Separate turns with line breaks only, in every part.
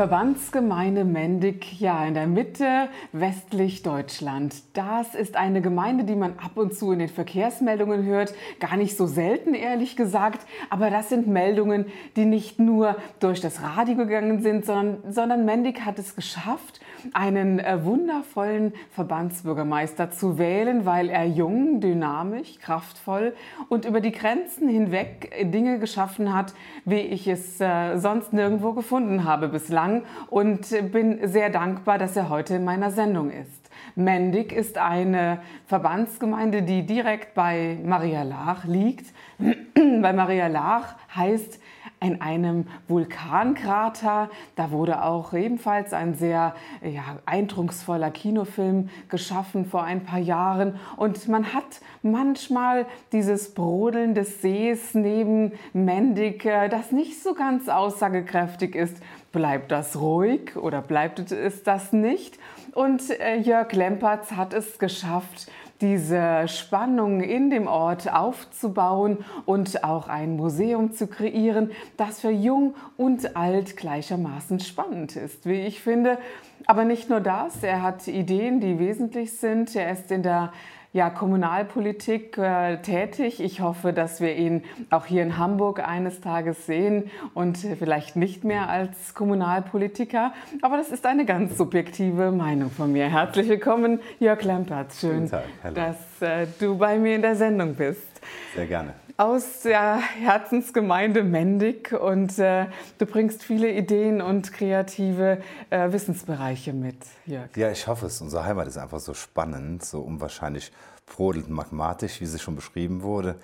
Verbandsgemeinde Mendig, ja, in der Mitte westlich Deutschland. Das ist eine Gemeinde, die man ab und zu in den Verkehrsmeldungen hört. Gar nicht so selten, ehrlich gesagt. Aber das sind Meldungen, die nicht nur durch das Radio gegangen sind, sondern, sondern Mendig hat es geschafft, einen äh, wundervollen Verbandsbürgermeister zu wählen, weil er jung, dynamisch, kraftvoll und über die Grenzen hinweg Dinge geschaffen hat, wie ich es äh, sonst nirgendwo gefunden habe bislang bislang und bin sehr dankbar, dass er heute in meiner Sendung ist. Mendig ist eine Verbandsgemeinde, die direkt bei Maria Laach liegt. bei Maria Laach heißt in einem Vulkankrater. Da wurde auch ebenfalls ein sehr ja, eindrucksvoller Kinofilm geschaffen vor ein paar Jahren. Und man hat manchmal dieses Brodeln des Sees neben Mendig, äh, das nicht so ganz aussagekräftig ist. Bleibt das ruhig oder bleibt es das nicht? Und äh, Jörg Lempertz hat es geschafft, diese Spannung in dem Ort aufzubauen und auch ein Museum zu kreieren, das für jung und alt gleichermaßen spannend ist, wie ich finde. Aber nicht nur das, er hat Ideen, die wesentlich sind. Er ist in der ja, Kommunalpolitik äh, tätig. Ich hoffe, dass wir ihn auch hier in Hamburg eines Tages sehen und vielleicht nicht mehr als Kommunalpolitiker. Aber das ist eine ganz subjektive Meinung von mir. Herzlich willkommen, Jörg Lempertz. Schön, dass äh, du bei mir in der Sendung bist.
Sehr gerne
aus der Herzensgemeinde Mendig und äh, du bringst viele Ideen und kreative äh, Wissensbereiche mit,
Jörg. Ja, ich hoffe es. Unsere Heimat ist einfach so spannend, so unwahrscheinlich brodelt magmatisch, wie sie schon beschrieben wurde,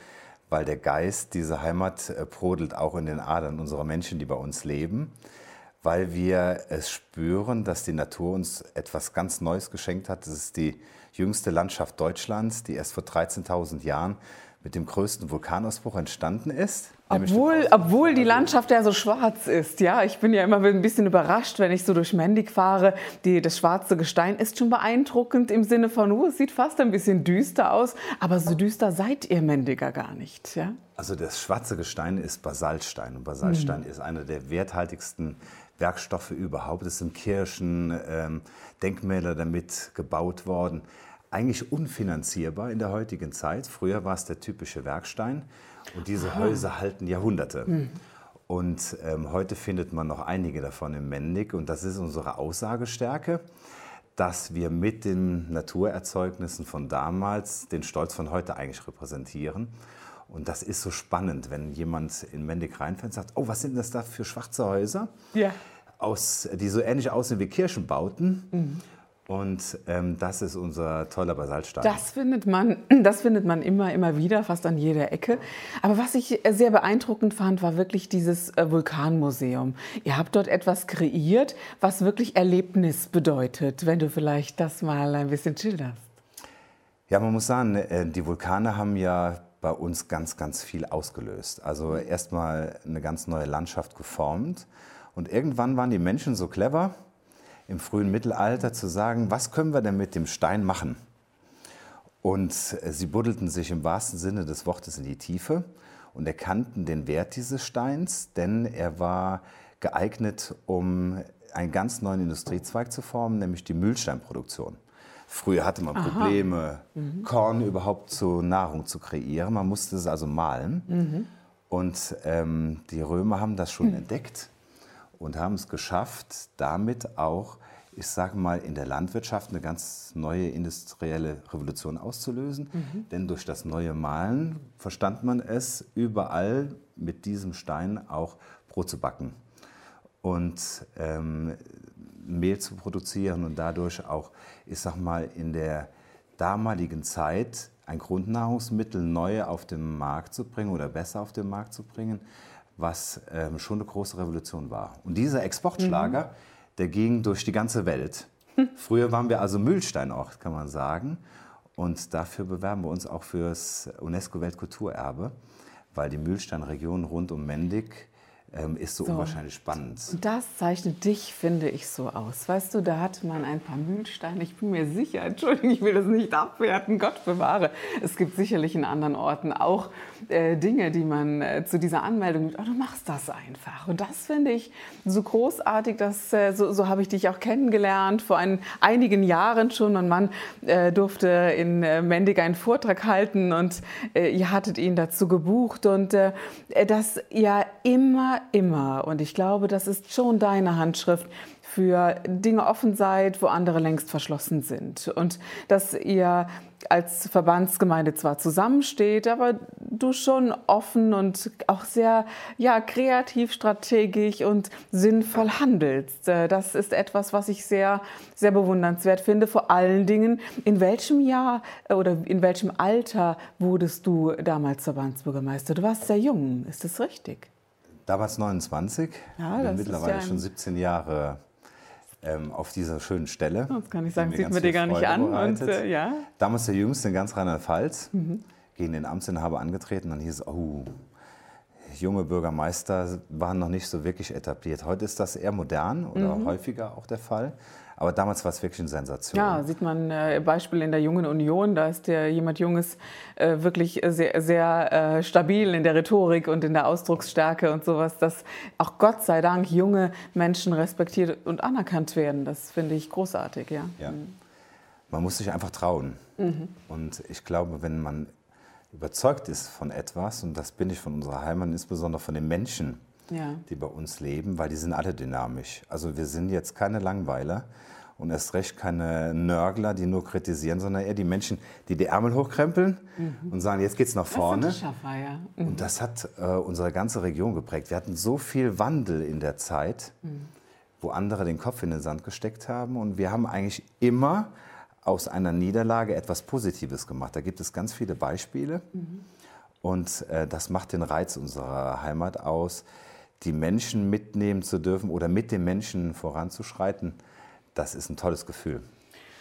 weil der Geist dieser Heimat äh, brodelt auch in den Adern unserer Menschen, die bei uns leben, weil wir es spüren, dass die Natur uns etwas ganz Neues geschenkt hat. Das ist die jüngste Landschaft Deutschlands, die erst vor 13.000 Jahren mit dem größten Vulkanausbruch entstanden ist.
Obwohl, obwohl die Landschaft ja so schwarz ist. Ja, ich bin ja immer ein bisschen überrascht, wenn ich so durch Mendig fahre. Die, das schwarze Gestein ist schon beeindruckend im Sinne von, uh, es sieht fast ein bisschen düster aus. Aber so düster seid ihr Mendiger gar nicht. Ja?
Also das schwarze Gestein ist Basaltstein. Und Basaltstein mhm. ist einer der werthaltigsten Werkstoffe überhaupt. Es sind Kirchen, ähm, Denkmäler damit gebaut worden eigentlich unfinanzierbar in der heutigen Zeit. Früher war es der typische Werkstein und diese Aha. Häuser halten Jahrhunderte. Mhm. Und ähm, heute findet man noch einige davon im Mendig und das ist unsere Aussagestärke, dass wir mit den Naturerzeugnissen von damals den Stolz von heute eigentlich repräsentieren. Und das ist so spannend, wenn jemand in Mendig reinfällt und sagt, oh, was sind das da für schwarze Häuser? Ja. Aus, die so ähnlich aussehen wie Kirchenbauten. Mhm. Und ähm, das ist unser toller Basaltstein.
Das findet, man, das findet man immer, immer wieder, fast an jeder Ecke. Aber was ich sehr beeindruckend fand, war wirklich dieses äh, Vulkanmuseum. Ihr habt dort etwas kreiert, was wirklich Erlebnis bedeutet, wenn du vielleicht das mal ein bisschen schilderst.
Ja, man muss sagen, äh, die Vulkane haben ja bei uns ganz, ganz viel ausgelöst. Also erstmal eine ganz neue Landschaft geformt. Und irgendwann waren die Menschen so clever, im frühen Mittelalter zu sagen, was können wir denn mit dem Stein machen? Und äh, sie buddelten sich im wahrsten Sinne des Wortes in die Tiefe und erkannten den Wert dieses Steins, denn er war geeignet, um einen ganz neuen Industriezweig zu formen, nämlich die Mühlsteinproduktion. Früher hatte man Probleme, mhm. Korn überhaupt zur Nahrung zu kreieren. Man musste es also mahlen. Mhm. Und ähm, die Römer haben das schon mhm. entdeckt und haben es geschafft, damit auch, ich sage mal, in der Landwirtschaft eine ganz neue industrielle Revolution auszulösen. Mhm. Denn durch das neue Malen verstand man es, überall mit diesem Stein auch Brot zu backen und ähm, Mehl zu produzieren und dadurch auch, ich sage mal, in der damaligen Zeit ein Grundnahrungsmittel neu auf den Markt zu bringen oder besser auf den Markt zu bringen was ähm, schon eine große Revolution war. Und dieser Exportschlager, mhm. der ging durch die ganze Welt. Früher waren wir also Mühlsteinort, kann man sagen. Und dafür bewerben wir uns auch fürs UNESCO-Weltkulturerbe, weil die Mühlsteinregion rund um Mendig ähm, ist so, so, unwahrscheinlich spannend.
Das zeichnet dich, finde ich, so aus. Weißt du, da hat man ein paar Mühlsteine. Ich bin mir sicher, Entschuldigung, ich will das nicht abwerten, Gott bewahre. Es gibt sicherlich in anderen Orten auch äh, Dinge, die man äh, zu dieser Anmeldung, oh, du machst das einfach. Und das finde ich so großartig, dass, äh, so, so habe ich dich auch kennengelernt, vor ein, einigen Jahren schon. Und man äh, durfte in äh, Mendig einen Vortrag halten und äh, ihr hattet ihn dazu gebucht. Und dass ihr immer, immer, und ich glaube, das ist schon deine Handschrift, für Dinge offen seid, wo andere längst verschlossen sind. Und dass ihr als Verbandsgemeinde zwar zusammensteht, aber du schon offen und auch sehr ja, kreativ, strategisch und sinnvoll handelst. Äh, das ist etwas, was ich sehr, sehr bewundernswert finde. Vor allen Dingen, in welchem Jahr äh, oder in welchem Alter wurdest du damals Verbandsbürgermeister? Du warst sehr jung, ist das richtig?
Damals 29, ja, das mittlerweile ja schon 17 Jahre ähm, auf dieser schönen Stelle.
Das kann ich sagen, sieht man dir gar nicht an. Und,
äh, ja. Damals der Jüngste in ganz Rheinland-Pfalz, mhm. gegen den Amtsinhaber angetreten. Dann hieß es, oh, junge Bürgermeister waren noch nicht so wirklich etabliert. Heute ist das eher modern oder mhm. häufiger auch der Fall. Aber damals war es wirklich eine Sensation.
Ja, sieht man äh, Beispiel in der Jungen Union. Da ist der jemand Junges äh, wirklich sehr, sehr äh, stabil in der Rhetorik und in der Ausdrucksstärke und sowas, dass auch Gott sei Dank junge Menschen respektiert und anerkannt werden. Das finde ich großartig, ja. ja. Mhm.
Man muss sich einfach trauen. Mhm. Und ich glaube, wenn man überzeugt ist von etwas, und das bin ich von unserer Heimat, insbesondere von den Menschen, ja. die bei uns leben, weil die sind alle dynamisch. Also wir sind jetzt keine Langweiler und erst recht keine Nörgler, die nur kritisieren, sondern eher die Menschen, die die Ärmel hochkrempeln mhm. und sagen, jetzt geht's nach vorne. Das Schaffer, ja. mhm. Und das hat äh, unsere ganze Region geprägt. Wir hatten so viel Wandel in der Zeit, mhm. wo andere den Kopf in den Sand gesteckt haben und wir haben eigentlich immer aus einer Niederlage etwas Positives gemacht. Da gibt es ganz viele Beispiele. Mhm. Und äh, das macht den Reiz unserer Heimat aus, die Menschen mitnehmen zu dürfen oder mit den Menschen voranzuschreiten. Das ist ein tolles Gefühl.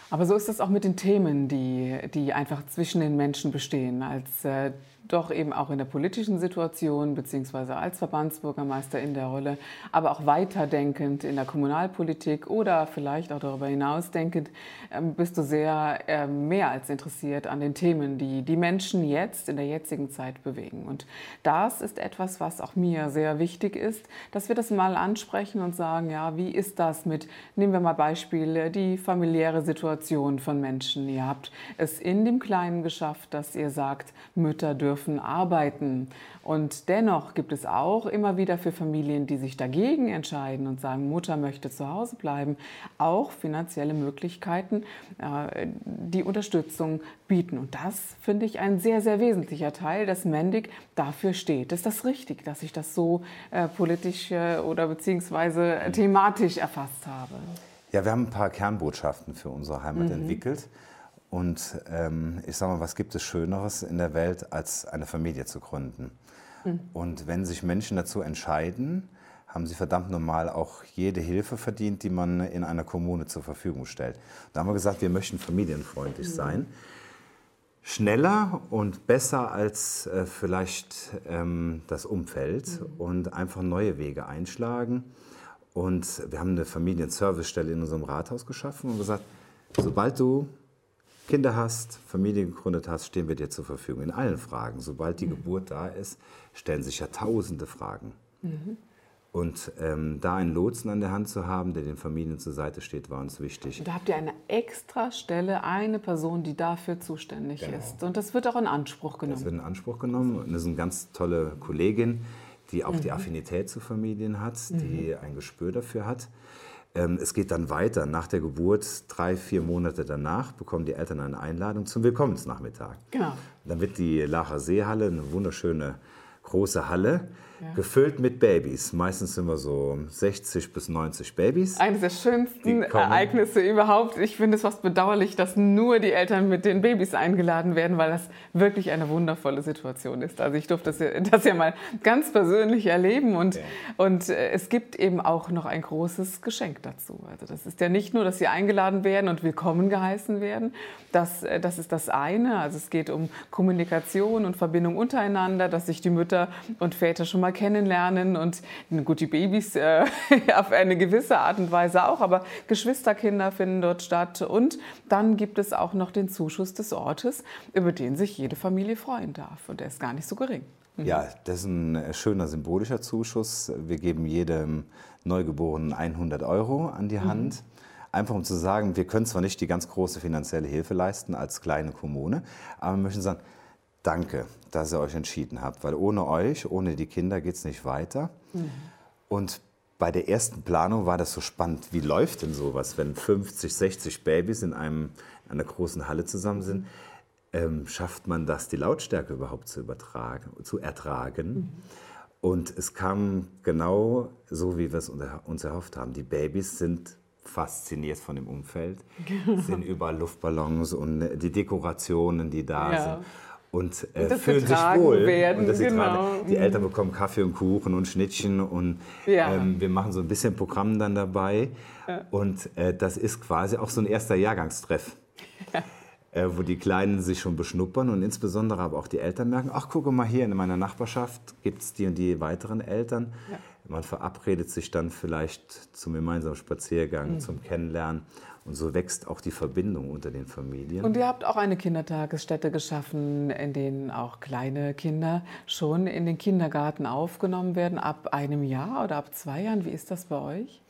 Aber so ist es auch mit den Themen, die, die einfach zwischen den Menschen bestehen. Als äh, doch eben auch in der politischen Situation beziehungsweise als Verbandsbürgermeister in der Rolle, aber auch weiterdenkend in der Kommunalpolitik oder vielleicht auch darüber hinaus denkend, ähm, bist du sehr ähm, mehr als interessiert an den Themen, die die Menschen jetzt in der jetzigen Zeit bewegen. Und das ist etwas, was auch mir sehr wichtig ist, dass wir das mal ansprechen und sagen, ja, wie ist das mit, nehmen wir mal Beispiele, die familiäre Situation von Menschen. Ihr habt es in dem Kleinen geschafft, dass ihr sagt, Mütter dürfen dürfen arbeiten. Und dennoch gibt es auch immer wieder für Familien, die sich dagegen entscheiden und sagen, Mutter möchte zu Hause bleiben, auch finanzielle Möglichkeiten, äh, die Unterstützung bieten. Und das finde ich ein sehr, sehr wesentlicher Teil, dass Mendig dafür steht. Ist das richtig, dass ich das so äh, politisch äh, oder beziehungsweise thematisch erfasst habe?
Ja, wir haben ein paar Kernbotschaften für unsere Heimat mhm. entwickelt. Und ähm, ich sage mal, was gibt es Schöneres in der Welt, als eine Familie zu gründen? Mhm. Und wenn sich Menschen dazu entscheiden, haben sie verdammt normal auch jede Hilfe verdient, die man in einer Kommune zur Verfügung stellt. Da haben wir gesagt, wir möchten familienfreundlich mhm. sein. Schneller und besser als äh, vielleicht ähm, das Umfeld mhm. und einfach neue Wege einschlagen. Und wir haben eine Familienservicestelle in unserem Rathaus geschaffen und gesagt, sobald du Kinder hast, Familie gegründet hast, stehen wir dir zur Verfügung in allen Fragen. Sobald die mhm. Geburt da ist, stellen sich ja tausende Fragen. Mhm. Und ähm, da einen Lotsen an der Hand zu haben, der den Familien zur Seite steht, war uns wichtig.
Da habt ihr eine extra Stelle, eine Person, die dafür zuständig genau. ist. Und das wird auch in Anspruch genommen.
Das wird in Anspruch genommen. Und das ist eine ganz tolle Kollegin, die auch mhm. die Affinität zu Familien hat, die mhm. ein Gespür dafür hat. Ähm, es geht dann weiter. Nach der Geburt, drei, vier Monate danach, bekommen die Eltern eine Einladung zum Willkommensnachmittag. Genau. Dann wird die Lacher Seehalle, eine wunderschöne große Halle, ja. gefüllt mit Babys. Meistens sind wir so 60 bis 90 Babys.
Eines der schönsten Ereignisse überhaupt. Ich finde es fast bedauerlich, dass nur die Eltern mit den Babys eingeladen werden, weil das wirklich eine wundervolle Situation ist. Also ich durfte das ja, das ja mal ganz persönlich erleben und, ja. und äh, es gibt eben auch noch ein großes Geschenk dazu. Also das ist ja nicht nur, dass sie eingeladen werden und willkommen geheißen werden. Das, äh, das ist das eine. Also es geht um Kommunikation und Verbindung untereinander, dass sich die Mütter und Väter schon mal kennenlernen und gut, die Babys äh, auf eine gewisse Art und Weise auch, aber Geschwisterkinder finden dort statt. Und dann gibt es auch noch den Zuschuss des Ortes, über den sich jede Familie freuen darf. Und der ist gar nicht so gering.
Mhm. Ja, das ist ein schöner symbolischer Zuschuss. Wir geben jedem Neugeborenen 100 Euro an die mhm. Hand. Mhm. Einfach um zu sagen, wir können zwar nicht die ganz große finanzielle Hilfe leisten als kleine Kommune, aber wir möchten sagen, danke, dass ihr euch entschieden habt, weil ohne euch, ohne die Kinder geht es nicht weiter. Mhm. Und bei der ersten Planung war das so spannend. Wie läuft denn sowas, wenn 50, 60 Babys in, einem, in einer großen Halle zusammen sind? Ähm, schafft man das, die Lautstärke überhaupt zu, übertragen, zu ertragen? Mhm. Und es kam genau so, wie wir es uns erhofft haben. Die Babys sind fasziniert von dem Umfeld, sind überall Luftballons und die Dekorationen, die da ja. sind und, äh, fühlen sich wohl.
Werden, und genau.
die Eltern bekommen Kaffee und Kuchen und Schnittchen und ja. ähm, wir machen so ein bisschen Programm dann dabei. Ja. Und äh, das ist quasi auch so ein erster Jahrgangstreff. Ja. Äh, wo die Kleinen sich schon beschnuppern und insbesondere aber auch die Eltern merken, ach gucke mal hier in meiner Nachbarschaft gibt es die und die weiteren Eltern. Man verabredet sich dann vielleicht zum gemeinsamen Spaziergang, mhm. zum Kennenlernen und so wächst auch die Verbindung unter den Familien.
Und ihr habt auch eine Kindertagesstätte geschaffen, in denen auch kleine Kinder schon in den Kindergarten aufgenommen werden, ab einem Jahr oder ab zwei Jahren. Wie ist das bei euch?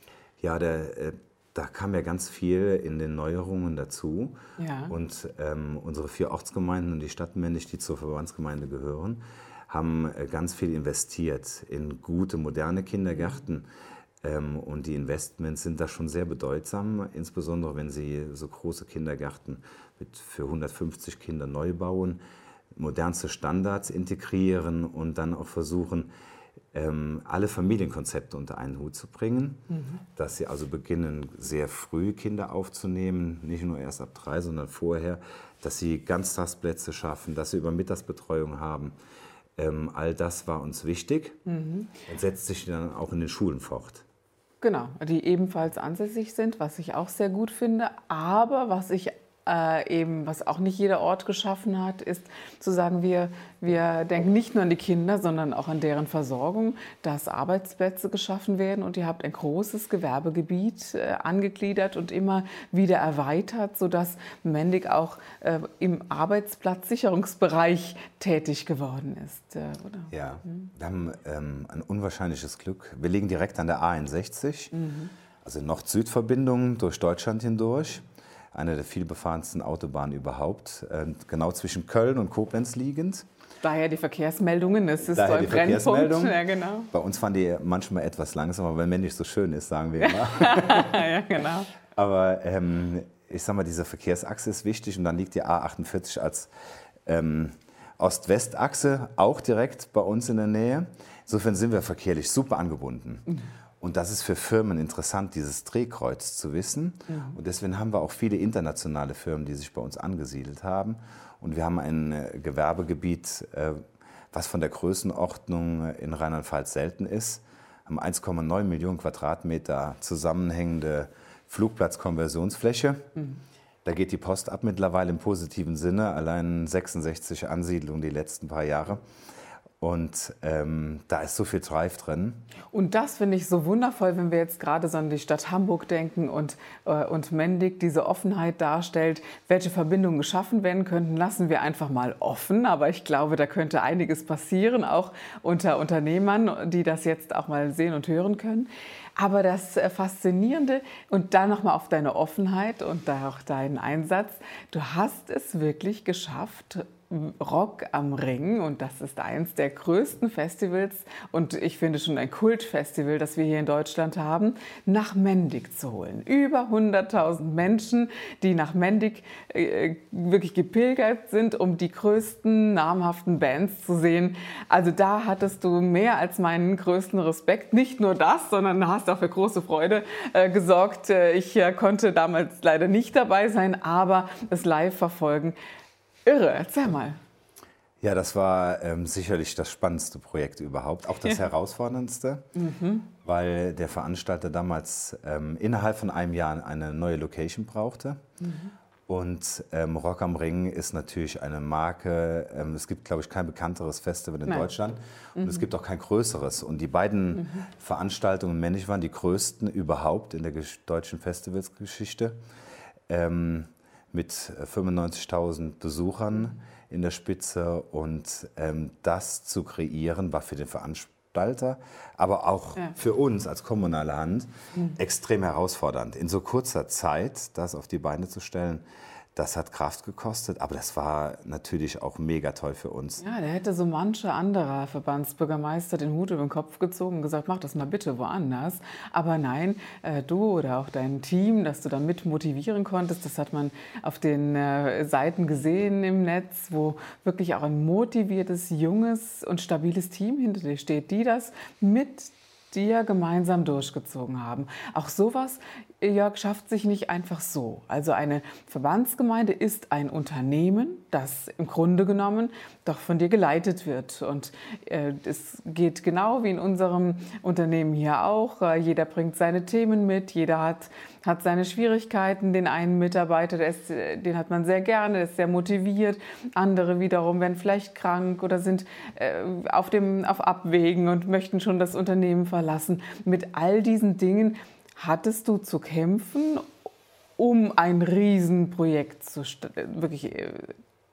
Ja, der, äh, da kam ja ganz viel in den Neuerungen dazu. Ja. Und ähm, unsere vier Ortsgemeinden und die Stadtmännisch, die zur Verbandsgemeinde gehören, haben äh, ganz viel investiert in gute, moderne Kindergärten. Mhm ähm, und die Investments sind da schon sehr bedeutsam, insbesondere wenn Sie so große Kindergärten mit für 150 Kinder neu bauen, modernste Standards integrieren und dann auch versuchen, ähm, alle Familienkonzepte unter einen Hut zu bringen, mhm. dass sie also beginnen, sehr früh Kinder aufzunehmen, nicht nur erst ab drei, sondern vorher, dass sie Ganztagsplätze schaffen, dass sie Übermittagsbetreuung haben. Ähm, all das war uns wichtig mhm. und setzt sich dann auch in den Schulen fort.
Genau, die ebenfalls ansässig sind, was ich auch sehr gut finde. Aber was ich äh, eben, was auch nicht jeder Ort geschaffen hat, ist zu sagen, wir, wir denken nicht nur an die Kinder, sondern auch an deren Versorgung, dass Arbeitsplätze geschaffen werden und ihr habt ein großes Gewerbegebiet äh, angegliedert und immer wieder erweitert, sodass Mendig auch äh, im Arbeitsplatzsicherungsbereich tätig geworden ist. Äh,
oder? Ja, mhm. wir haben ähm, ein unwahrscheinliches Glück. Wir liegen direkt an der A61, mhm. also Nord-Süd-Verbindung durch Deutschland hindurch eine der vielbefahrensten Autobahnen überhaupt, äh, genau zwischen Köln und Koblenz liegend.
Daher die Verkehrsmeldungen, es ist
Daher
so ein Brennpunkt.
Ja, genau. Bei uns fahren die manchmal etwas langsamer, weil Mensch so schön ist, sagen wir immer.
ja, genau.
Aber ähm, ich sage mal, diese Verkehrsachse ist wichtig und dann liegt die A48 als ähm, Ost-West-Achse auch direkt bei uns in der Nähe. Insofern sind wir verkehrlich super angebunden. Mhm. Und das ist für Firmen interessant, dieses Drehkreuz zu wissen. Ja. Und deswegen haben wir auch viele internationale Firmen, die sich bei uns angesiedelt haben. Und wir haben ein äh, Gewerbegebiet, äh, was von der Größenordnung in Rheinland-Pfalz selten ist. Wir haben 1,9 Millionen Quadratmeter zusammenhängende Flugplatzkonversionsfläche. Mhm. Da geht die Post ab mittlerweile im positiven Sinne. Allein 66 Ansiedlungen die letzten paar Jahre. Und ähm, da ist so viel Drive drin.
Und das finde ich so wundervoll, wenn wir jetzt gerade so an die Stadt Hamburg denken und, äh, und Mendig diese Offenheit darstellt, welche Verbindungen geschaffen werden könnten, lassen wir einfach mal offen. Aber ich glaube, da könnte einiges passieren, auch unter Unternehmern, die das jetzt auch mal sehen und hören können. Aber das äh, Faszinierende und dann nochmal auf deine Offenheit und auch deinen Einsatz, du hast es wirklich geschafft, Rock am Ring und das ist eins der größten Festivals und ich finde schon ein Kultfestival, das wir hier in Deutschland haben, nach Mendig zu holen. Über 100.000 Menschen, die nach Mendig äh, wirklich gepilgert sind, um die größten namhaften Bands zu sehen. Also da hattest du mehr als meinen größten Respekt. Nicht nur das, sondern hast auch für große Freude äh, gesorgt. Äh, ich äh, konnte damals leider nicht dabei sein, aber es live verfolgen Irre, erzähl mal.
Ja, das war ähm, sicherlich das spannendste Projekt überhaupt, auch das ja. herausforderndste, mhm. weil der Veranstalter damals ähm, innerhalb von einem Jahr eine neue Location brauchte. Mhm. Und ähm, Rock am Ring ist natürlich eine Marke. Ähm, es gibt, glaube ich, kein bekannteres Festival in Nein. Deutschland und mhm. es gibt auch kein größeres. Und die beiden mhm. Veranstaltungen männlich waren die größten überhaupt in der deutschen Festivalsgeschichte. Ähm, mit 95.000 Besuchern in der Spitze. Und ähm, das zu kreieren, war für den Veranstalter, aber auch ja. für uns als kommunale Hand mhm. extrem herausfordernd. In so kurzer Zeit das auf die Beine zu stellen, das hat Kraft gekostet, aber das war natürlich auch mega toll für uns.
Ja, der hätte so mancher anderer Verbandsbürgermeister den Hut über den Kopf gezogen und gesagt, mach das mal bitte woanders. Aber nein, äh, du oder auch dein Team, das du da mit motivieren konntest, das hat man auf den äh, Seiten gesehen im Netz, wo wirklich auch ein motiviertes, junges und stabiles Team hinter dir steht, die das mit dir gemeinsam durchgezogen haben. Auch sowas, Jörg, schafft sich nicht einfach so. Also eine Verbandsgemeinde ist ein Unternehmen, das im Grunde genommen doch von dir geleitet wird. Und äh, es geht genau wie in unserem Unternehmen hier auch. Äh, jeder bringt seine Themen mit, jeder hat, hat seine Schwierigkeiten. Den einen Mitarbeiter, ist, den hat man sehr gerne, der ist sehr motiviert. Andere wiederum werden vielleicht krank oder sind äh, auf, dem, auf Abwägen und möchten schon das Unternehmen verlassen. Mit all diesen Dingen hattest du zu kämpfen, um ein Riesenprojekt zu, wirklich äh,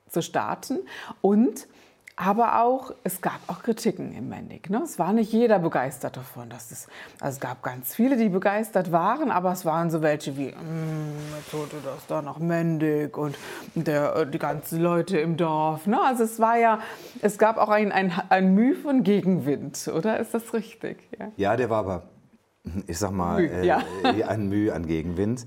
zu starten und aber auch, es gab auch Kritiken im Mendig. Ne? Es war nicht jeder begeistert davon. Dass es, also es gab ganz viele, die begeistert waren, aber es waren so welche wie, mm, jetzt holte das da nach Mendig und der, äh, die ganzen Leute im Dorf. Ne? Also es war ja, es gab auch ein, ein, ein Mühe von Gegenwind, oder? Ist das richtig?
Ja, ja der war aber ich sag mal, Mühe, äh, ja. ein Mühe an Gegenwind.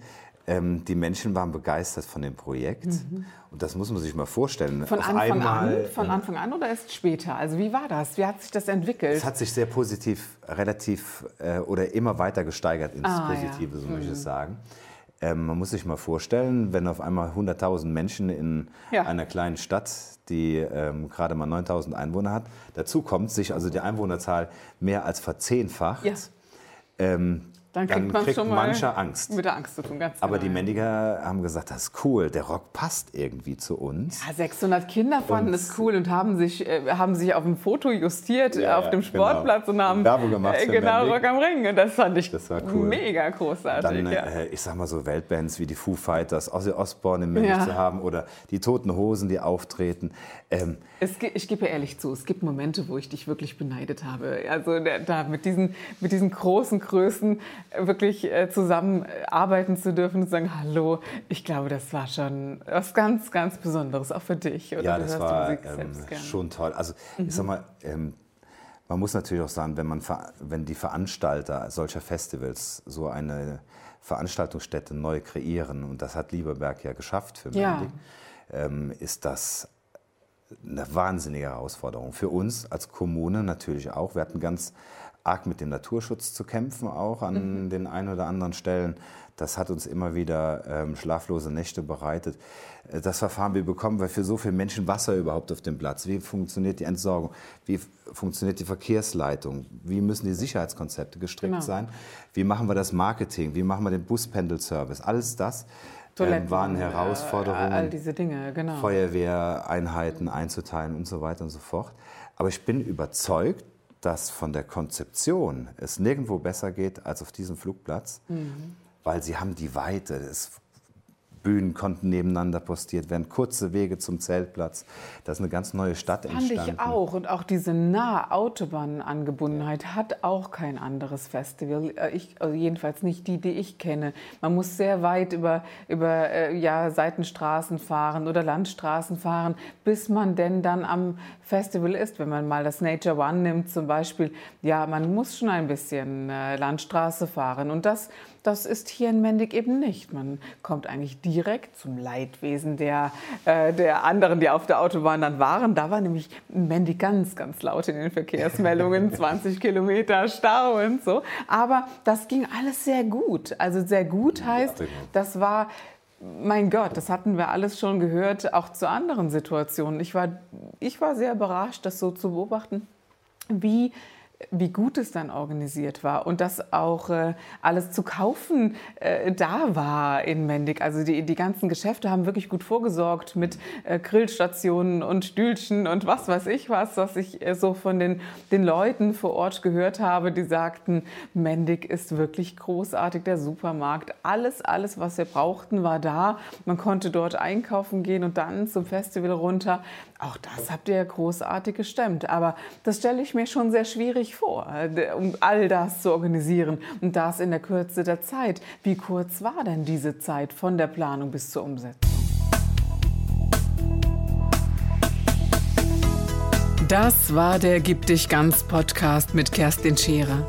Ähm, die Menschen waren begeistert von dem Projekt. Mhm. Und das muss man sich mal vorstellen.
Von Anfang einmal, an? Von Anfang an oder erst später? Also wie war das? Wie hat sich das entwickelt?
Es hat sich sehr positiv, relativ äh, oder immer weiter gesteigert ins ah, Positive, ja. so mhm. möchte ich es sagen. Ähm, man muss sich mal vorstellen, wenn auf einmal 100.000 Menschen in ja. einer kleinen Stadt, die ähm, gerade mal 9.000 Einwohner hat, dazu kommt, sich also die Einwohnerzahl mehr als verzehnfacht. Ja ähm, dann kriegt, dann kriegt mancher Angst.
Mit der Angst zu tun, ganz
Aber genau. die Männiger haben gesagt, das ist cool, der Rock passt irgendwie zu uns.
Ja, 600 Kinder fanden es cool und haben sich, äh, haben sich auf dem Foto justiert ja, auf dem genau. Sportplatz genau. und haben
Werbung gemacht
äh, genau Rock am Ring. Und das fand ich das cool. mega großartig.
Dann, ja. äh, ich sag mal so Weltbands wie die Foo Fighters, Ozzy Osbourne im Mendig zu haben oder die Toten Hosen, die auftreten.
Ähm, es, ich gebe ehrlich zu, es gibt Momente, wo ich dich wirklich beneidet habe. Also da mit diesen, mit diesen großen Größen wirklich äh, zusammenarbeiten zu dürfen und zu sagen, hallo, ich glaube, das war schon was ganz, ganz Besonderes, auch für dich.
Oder ja, das war ähm, schon toll. Also mhm. ich sag mal, ähm, man muss natürlich auch sagen, wenn, man, wenn die Veranstalter solcher Festivals so eine Veranstaltungsstätte neu kreieren, und das hat Lieberberg ja geschafft für ja. Mendig, ähm, ist das eine wahnsinnige Herausforderung. Für uns als Kommune natürlich auch. Wir hatten ganz arg mit dem Naturschutz zu kämpfen, auch an mhm. den ein oder anderen Stellen. Das hat uns immer wieder ähm, schlaflose Nächte bereitet. Äh, das Verfahren, wie bekommen wir für so viele Menschen Wasser überhaupt auf dem Platz? Wie funktioniert die Entsorgung? Wie funktioniert die Verkehrsleitung? Wie müssen die Sicherheitskonzepte gestrickt genau. sein? Wie machen wir das Marketing? Wie machen wir den Buspendelservice? Alles das Toiletten, waren Herausforderungen,
all diese Dinge, genau.
Feuerwehreinheiten einzuteilen und so weiter und so fort. Aber ich bin überzeugt, dass von der Konzeption es nirgendwo besser geht als auf diesem Flugplatz, mhm. weil sie haben die Weite. Es Bühnen konnten nebeneinander postiert werden, kurze Wege zum Zeltplatz. Da ist eine ganz neue Stadt
Fand
entstanden.
ich auch. Und auch diese nahe Autobahnangebundenheit hat auch kein anderes Festival. Äh, Ich, also jedenfalls nicht die, die ich kenne. Man muss sehr weit über, über äh, ja, Seitenstraßen fahren oder Landstraßen fahren, bis man denn dann am Festival ist. Wenn man mal das Nature One nimmt zum Beispiel, ja, man muss schon ein bisschen äh, Landstraße fahren. Und das, das ist hier in Mendig eben nicht. Man kommt eigentlich direkt zum Leidwesen der, äh, der anderen, die auf der Autobahn dann waren. Da war nämlich Mendig ganz, ganz laut in den Verkehrsmeldungen, 20 Kilometer Stau und so. Aber das ging alles sehr gut. Also sehr gut heißt, das war mein Gott, das hatten wir alles schon gehört, auch zu anderen Situationen. Ich war, ich war sehr überrascht, das so zu beobachten, wie wie gut es dann organisiert war und dass auch äh, alles zu kaufen äh, da war in Mendig. Also die, die ganzen Geschäfte haben wirklich gut vorgesorgt mit äh, Grillstationen und Stühlchen und was weiß ich was, was ich äh, so von den, den Leuten vor Ort gehört habe, die sagten, Mendig ist wirklich großartig, der Supermarkt. Alles, alles, was wir brauchten, war da. Man konnte dort einkaufen gehen und dann zum Festival runter. Auch das habt ihr großartig gestemmt. Aber das stelle ich mir schon sehr schwierig vor, um all das zu organisieren und das in der Kürze der Zeit. Wie kurz war denn diese Zeit von der Planung bis zur Umsetzung? Das war der Gib dich ganz Podcast mit Kerstin Scherer.